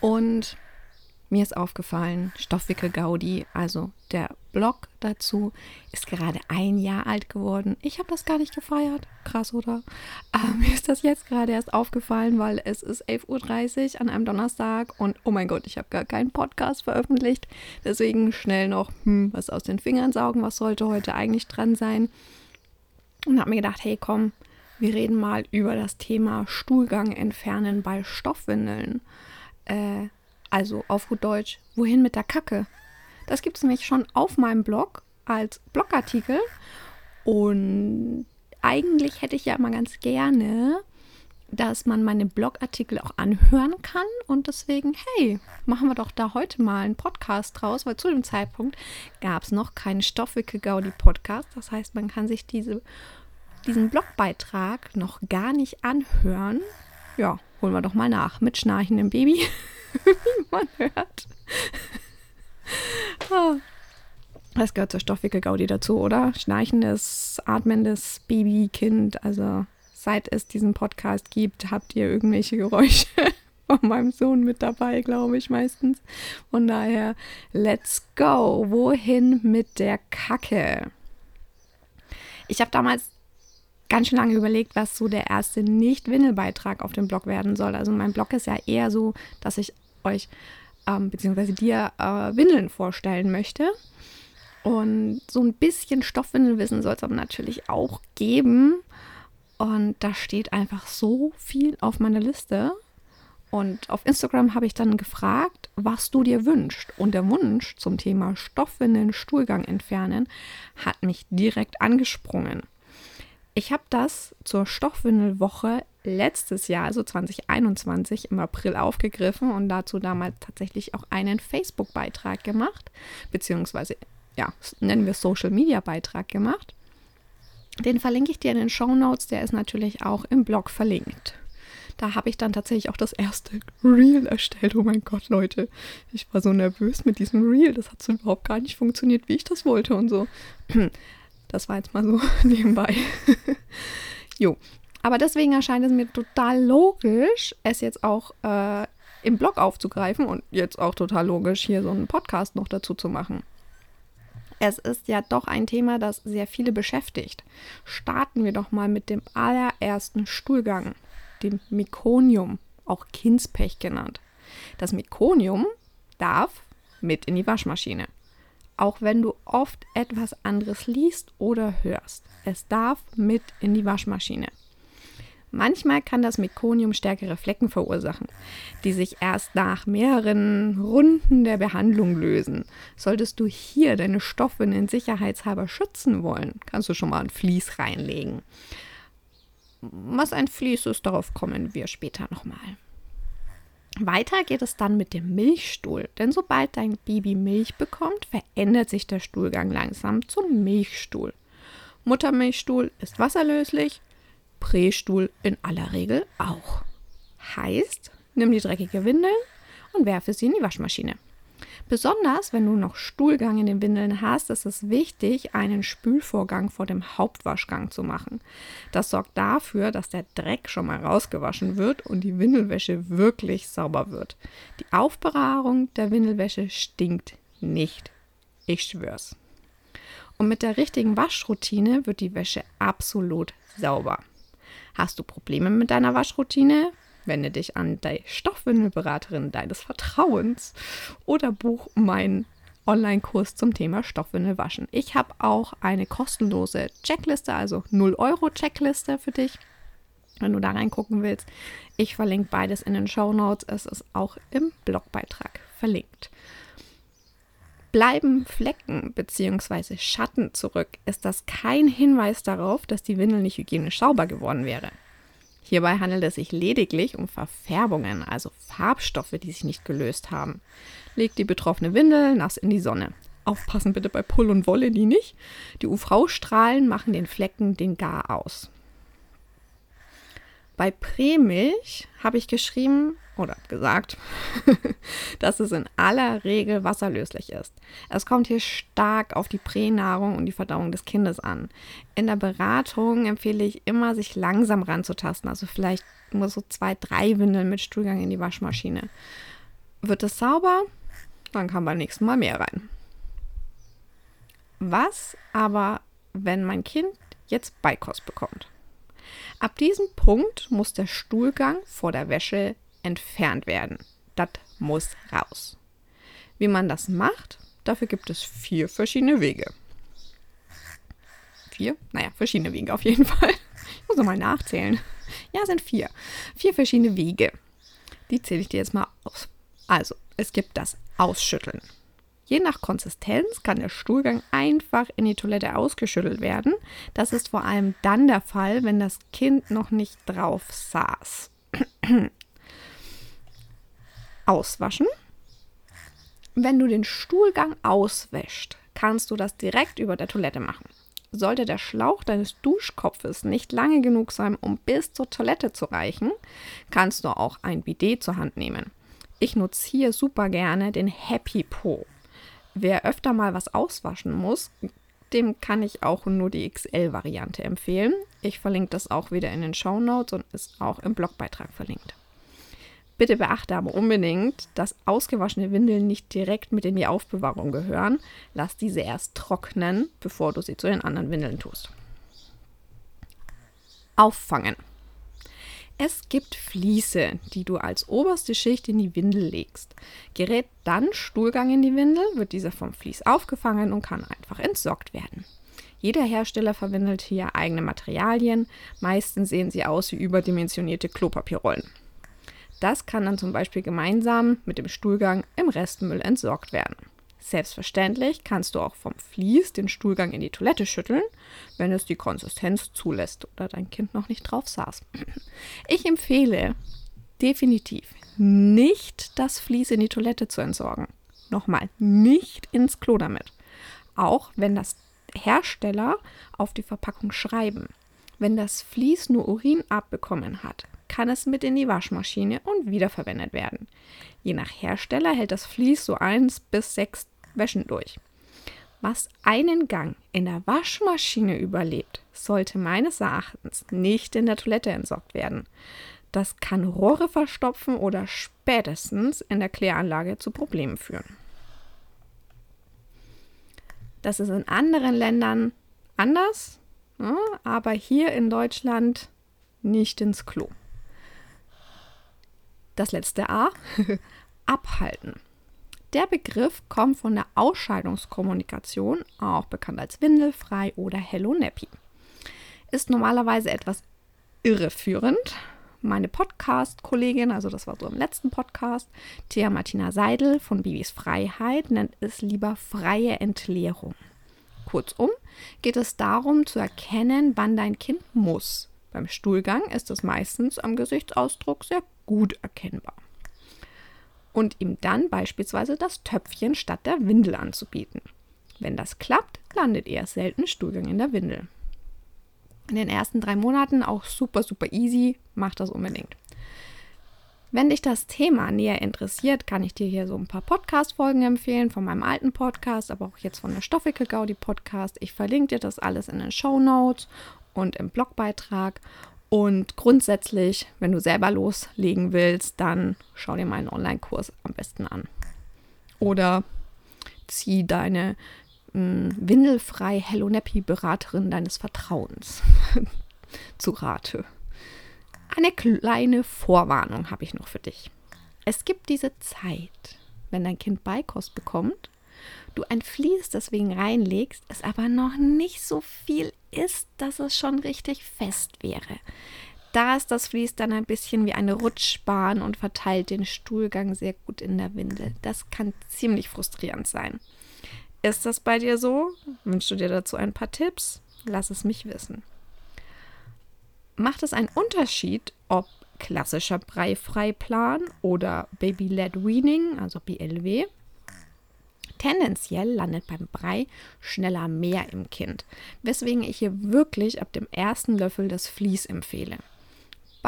und mir ist aufgefallen, Stoffwickel Gaudi, also der Blog dazu, ist gerade ein Jahr alt geworden. Ich habe das gar nicht gefeiert. Krass, oder? Aber mir ist das jetzt gerade erst aufgefallen, weil es ist 11.30 Uhr an einem Donnerstag und oh mein Gott, ich habe gar keinen Podcast veröffentlicht. Deswegen schnell noch hm, was aus den Fingern saugen. Was sollte heute eigentlich dran sein? Und habe mir gedacht, hey, komm, wir reden mal über das Thema Stuhlgang entfernen bei Stoffwindeln. Äh, also auf gut Deutsch, wohin mit der Kacke? Das gibt es nämlich schon auf meinem Blog als Blogartikel. Und eigentlich hätte ich ja immer ganz gerne, dass man meine Blogartikel auch anhören kann. Und deswegen, hey, machen wir doch da heute mal einen Podcast draus, weil zu dem Zeitpunkt gab es noch keinen Stoffwickel-Gaudi-Podcast. Das heißt, man kann sich diese, diesen Blogbeitrag noch gar nicht anhören. Ja, holen wir doch mal nach mit schnarchendem Baby. man hört. Ah. Das gehört zur Stoffwickelgaudi dazu, oder? Schnarchendes, atmendes Babykind. Also seit es diesen Podcast gibt, habt ihr irgendwelche Geräusche von meinem Sohn mit dabei, glaube ich meistens. Von daher, let's go. Wohin mit der Kacke? Ich habe damals ganz schön lange überlegt, was so der erste Nicht-Windel-Beitrag auf dem Blog werden soll. Also mein Blog ist ja eher so, dass ich euch ähm, bzw. dir äh, Windeln vorstellen möchte. Und so ein bisschen Stoffwindelwissen soll es aber natürlich auch geben. Und da steht einfach so viel auf meiner Liste. Und auf Instagram habe ich dann gefragt, was du dir wünschst. Und der Wunsch zum Thema Stoffwindeln, Stuhlgang entfernen, hat mich direkt angesprungen. Ich habe das zur Stoffwindelwoche letztes Jahr, also 2021, im April aufgegriffen und dazu damals tatsächlich auch einen Facebook-Beitrag gemacht, beziehungsweise, ja, nennen wir Social-Media-Beitrag gemacht. Den verlinke ich dir in den Show Notes, der ist natürlich auch im Blog verlinkt. Da habe ich dann tatsächlich auch das erste Reel erstellt. Oh mein Gott, Leute, ich war so nervös mit diesem Reel. Das hat so überhaupt gar nicht funktioniert, wie ich das wollte und so. Das war jetzt mal so nebenbei. jo. Aber deswegen erscheint es mir total logisch, es jetzt auch äh, im Blog aufzugreifen und jetzt auch total logisch, hier so einen Podcast noch dazu zu machen. Es ist ja doch ein Thema, das sehr viele beschäftigt. Starten wir doch mal mit dem allerersten Stuhlgang, dem Mekonium, auch Kindspech genannt. Das Mekonium darf mit in die Waschmaschine auch wenn du oft etwas anderes liest oder hörst. Es darf mit in die Waschmaschine. Manchmal kann das Mekonium stärkere Flecken verursachen, die sich erst nach mehreren Runden der Behandlung lösen. Solltest du hier deine Stoffwindeln sicherheitshalber schützen wollen, kannst du schon mal ein Vlies reinlegen. Was ein Vlies ist, darauf kommen wir später nochmal. Weiter geht es dann mit dem Milchstuhl, denn sobald dein Baby Milch bekommt, verändert sich der Stuhlgang langsam zum Milchstuhl. Muttermilchstuhl ist wasserlöslich, Prästuhl in aller Regel auch. Heißt, nimm die dreckige Windel und werfe sie in die Waschmaschine. Besonders wenn du noch Stuhlgang in den Windeln hast, ist es wichtig, einen Spülvorgang vor dem Hauptwaschgang zu machen. Das sorgt dafür, dass der Dreck schon mal rausgewaschen wird und die Windelwäsche wirklich sauber wird. Die Aufbewahrung der Windelwäsche stinkt nicht. Ich schwör's. Und mit der richtigen Waschroutine wird die Wäsche absolut sauber. Hast du Probleme mit deiner Waschroutine? Wende dich an die Stoffwindelberaterin deines Vertrauens oder buch meinen Online-Kurs zum Thema Stoffwindelwaschen. Ich habe auch eine kostenlose Checkliste, also 0 Euro Checkliste für dich, wenn du da reingucken willst. Ich verlinke beides in den Show Notes. Es ist auch im Blogbeitrag verlinkt. Bleiben Flecken bzw. Schatten zurück, ist das kein Hinweis darauf, dass die Windel nicht hygienisch sauber geworden wäre. Hierbei handelt es sich lediglich um Verfärbungen, also Farbstoffe, die sich nicht gelöst haben. Legt die betroffene Windel nass in die Sonne. Aufpassen bitte bei Pull und Wolle die nicht. Die UV-Strahlen machen den Flecken den Gar aus. Bei Prämilch habe ich geschrieben, oder gesagt, dass es in aller Regel wasserlöslich ist. Es kommt hier stark auf die Pränahrung und die Verdauung des Kindes an. In der Beratung empfehle ich immer, sich langsam ranzutasten, also vielleicht nur so zwei, drei Windeln mit Stuhlgang in die Waschmaschine. Wird es sauber, dann kann beim nächsten Mal mehr rein. Was aber, wenn mein Kind jetzt Beikost bekommt? Ab diesem Punkt muss der Stuhlgang vor der Wäsche entfernt werden. Das muss raus. Wie man das macht, dafür gibt es vier verschiedene Wege. Vier? Naja, verschiedene Wege auf jeden Fall. Ich muss nochmal nachzählen. Ja, sind vier. Vier verschiedene Wege. Die zähle ich dir jetzt mal aus. Also, es gibt das Ausschütteln. Je nach Konsistenz kann der Stuhlgang einfach in die Toilette ausgeschüttelt werden. Das ist vor allem dann der Fall, wenn das Kind noch nicht drauf saß auswaschen. Wenn du den Stuhlgang auswäscht, kannst du das direkt über der Toilette machen. Sollte der Schlauch deines Duschkopfes nicht lange genug sein, um bis zur Toilette zu reichen, kannst du auch ein Bidet zur Hand nehmen. Ich nutze hier super gerne den Happy Po. Wer öfter mal was auswaschen muss, dem kann ich auch nur die XL-Variante empfehlen. Ich verlinke das auch wieder in den Show Notes und ist auch im Blogbeitrag verlinkt. Bitte beachte aber unbedingt, dass ausgewaschene Windeln nicht direkt mit in die Aufbewahrung gehören. Lass diese erst trocknen, bevor du sie zu den anderen Windeln tust. Auffangen. Es gibt Vliese, die du als oberste Schicht in die Windel legst. Gerät dann Stuhlgang in die Windel, wird dieser vom Vlies aufgefangen und kann einfach entsorgt werden. Jeder Hersteller verwendet hier eigene Materialien. Meistens sehen sie aus wie überdimensionierte Klopapierrollen. Das kann dann zum Beispiel gemeinsam mit dem Stuhlgang im Restmüll entsorgt werden. Selbstverständlich kannst du auch vom Vlies den Stuhlgang in die Toilette schütteln, wenn es die Konsistenz zulässt oder dein Kind noch nicht drauf saß. Ich empfehle definitiv nicht das Vlies in die Toilette zu entsorgen. Nochmal, nicht ins Klo damit. Auch wenn das Hersteller auf die Verpackung schreiben. Wenn das Vlies nur Urin abbekommen hat, kann es mit in die Waschmaschine und wiederverwendet werden. Je nach Hersteller hält das Vlies so eins bis sechs Wäschen durch. Was einen Gang in der Waschmaschine überlebt, sollte meines Erachtens nicht in der Toilette entsorgt werden. Das kann Rohre verstopfen oder spätestens in der Kläranlage zu Problemen führen. Das ist in anderen Ländern anders, ne, aber hier in Deutschland nicht ins Klo. Das letzte A, abhalten. Der Begriff kommt von der Ausscheidungskommunikation, auch bekannt als Windelfrei oder Hello Nappy. Ist normalerweise etwas irreführend. Meine Podcast-Kollegin, also das war so im letzten Podcast, Thea Martina Seidel von Bibis Freiheit, nennt es lieber freie Entleerung. Kurzum geht es darum zu erkennen, wann dein Kind muss. Beim Stuhlgang ist es meistens am Gesichtsausdruck sehr gut erkennbar. Und ihm dann beispielsweise das Töpfchen statt der Windel anzubieten. Wenn das klappt, landet eher selten Stuhlgang in der Windel. In den ersten drei Monaten auch super, super easy, mach das unbedingt. Wenn dich das Thema näher interessiert, kann ich dir hier so ein paar Podcast-Folgen empfehlen von meinem alten Podcast, aber auch jetzt von der Stoffwickel Gaudi Podcast. Ich verlinke dir das alles in den Show Notes und im Blogbeitrag. Und grundsätzlich, wenn du selber loslegen willst, dann schau dir meinen Online-Kurs am besten an. Oder zieh deine mh, hm, windelfrei Hello Nappy Beraterin deines Vertrauens zu Rate. Eine kleine Vorwarnung habe ich noch für dich. Es gibt diese Zeit, wenn dein Kind Beikost bekommt, du ein Vlies deswegen reinlegst, es aber noch nicht so viel ist, dass es schon richtig fest wäre. Da ist das Vlies dann ein bisschen wie eine Rutschbahn und verteilt den Stuhlgang sehr gut in der Windel. Das kann ziemlich frustrierend sein. Ist das bei dir so? Wünschst du dir dazu ein paar Tipps? Lass es mich wissen. Macht es einen Unterschied, ob klassischer Breifreiplan oder Baby-led Weaning, also BLW. Tendenziell landet beim Brei schneller mehr im Kind, weswegen ich hier wirklich ab dem ersten Löffel das Vlies empfehle.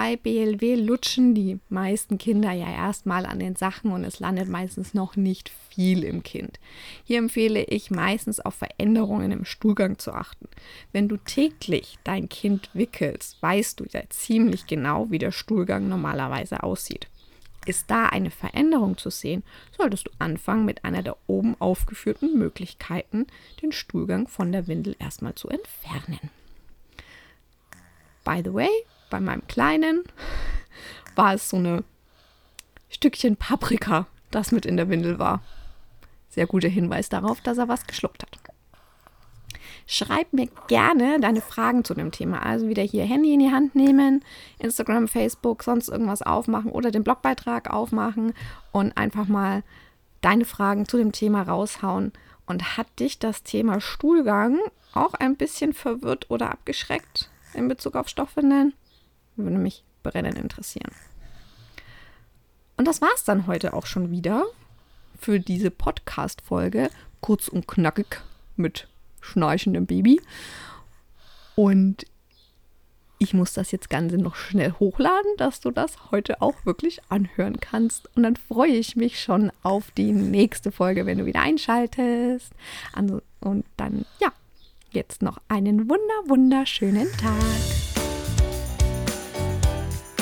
Bei BLW lutschen die meisten Kinder ja erstmal an den Sachen und es landet meistens noch nicht viel im Kind. Hier empfehle ich meistens auf Veränderungen im Stuhlgang zu achten. Wenn du täglich dein Kind wickelst, weißt du ja ziemlich genau, wie der Stuhlgang normalerweise aussieht. Ist da eine Veränderung zu sehen, solltest du anfangen mit einer der oben aufgeführten Möglichkeiten, den Stuhlgang von der Windel erstmal zu entfernen. By the way, bei meinem Kleinen war es so eine Stückchen Paprika, das mit in der Windel war. Sehr guter Hinweis darauf, dass er was geschluckt hat. Schreib mir gerne deine Fragen zu dem Thema. Also wieder hier Handy in die Hand nehmen, Instagram, Facebook, sonst irgendwas aufmachen oder den Blogbeitrag aufmachen und einfach mal deine Fragen zu dem Thema raushauen. Und hat dich das Thema Stuhlgang auch ein bisschen verwirrt oder abgeschreckt in Bezug auf Stoffwindeln? Würde mich brennend interessieren. Und das war es dann heute auch schon wieder für diese Podcast-Folge. Kurz und knackig mit schnarchendem Baby. Und ich muss das jetzt Ganze noch schnell hochladen, dass du das heute auch wirklich anhören kannst. Und dann freue ich mich schon auf die nächste Folge, wenn du wieder einschaltest. Also, und dann, ja, jetzt noch einen wunder, wunderschönen Tag